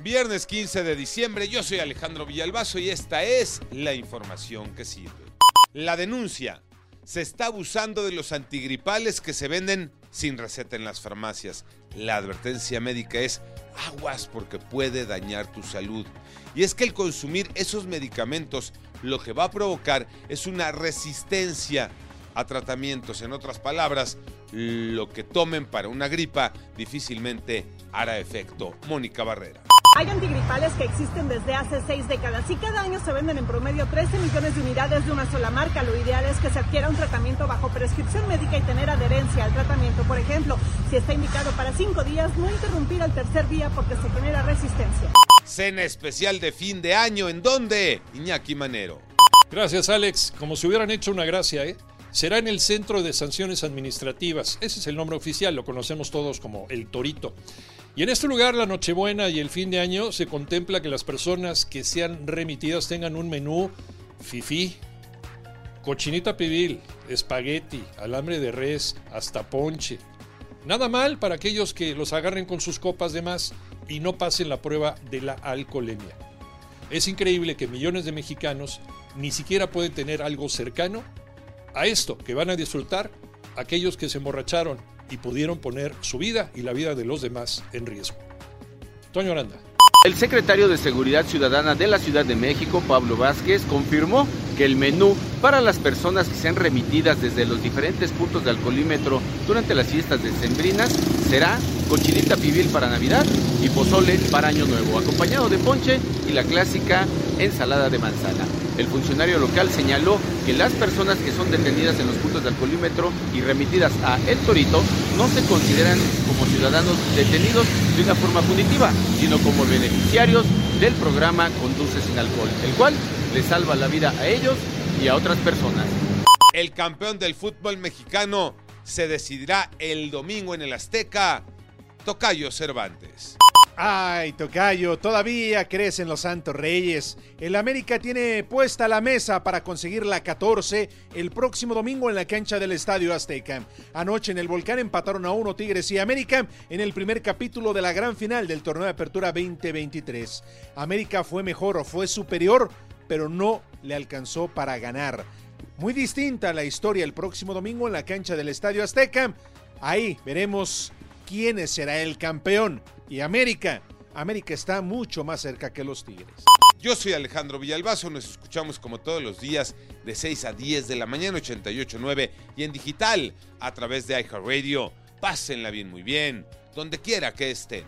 Viernes 15 de diciembre, yo soy Alejandro Villalbazo y esta es la información que sirve. La denuncia. Se está abusando de los antigripales que se venden sin receta en las farmacias. La advertencia médica es aguas porque puede dañar tu salud. Y es que el consumir esos medicamentos lo que va a provocar es una resistencia a tratamientos. En otras palabras, lo que tomen para una gripa difícilmente hará efecto. Mónica Barrera. Hay antigripales que existen desde hace seis décadas y cada año se venden en promedio 13 millones de unidades de una sola marca. Lo ideal es que se adquiera un tratamiento bajo prescripción médica y tener adherencia al tratamiento. Por ejemplo, si está indicado para cinco días, no interrumpir al tercer día porque se genera resistencia. Cena especial de fin de año, ¿en dónde? Iñaki Manero. Gracias, Alex. Como si hubieran hecho una gracia, ¿eh? Será en el Centro de Sanciones Administrativas. Ese es el nombre oficial, lo conocemos todos como el Torito. Y en este lugar, la Nochebuena y el fin de año, se contempla que las personas que sean remitidas tengan un menú fifí, cochinita pibil, espagueti, alambre de res, hasta ponche. Nada mal para aquellos que los agarren con sus copas de más y no pasen la prueba de la alcoholemia. Es increíble que millones de mexicanos ni siquiera pueden tener algo cercano a esto que van a disfrutar aquellos que se emborracharon y pudieron poner su vida y la vida de los demás en riesgo. Toño Aranda. El secretario de Seguridad Ciudadana de la Ciudad de México, Pablo Vázquez, confirmó que el menú para las personas que sean remitidas desde los diferentes puntos de alcoholímetro durante las fiestas decembrinas será cochinita pibil para Navidad y pozole para Año Nuevo, acompañado de ponche y la clásica ensalada de manzana. El funcionario local señaló que las personas que son detenidas en los puntos de alcoholímetro y remitidas a El Torito no se consideran como ciudadanos detenidos de una forma punitiva, sino como beneficiarios del programa Conduce sin alcohol, el cual les salva la vida a ellos y a otras personas. El campeón del fútbol mexicano se decidirá el domingo en el Azteca. Tocayo Cervantes. Ay, Tocayo, todavía crees en los Santos Reyes. El América tiene puesta la mesa para conseguir la 14 el próximo domingo en la cancha del Estadio Azteca. Anoche en el Volcán empataron a uno Tigres y América en el primer capítulo de la gran final del torneo de apertura 2023. América fue mejor o fue superior, pero no le alcanzó para ganar. Muy distinta la historia el próximo domingo en la cancha del Estadio Azteca. Ahí veremos quién será el campeón. Y América, América está mucho más cerca que los Tigres. Yo soy Alejandro Villalbazo, nos escuchamos como todos los días de 6 a 10 de la mañana 88.9 y en digital a través de iHeartRadio. Pásenla bien, muy bien, donde quiera que estén.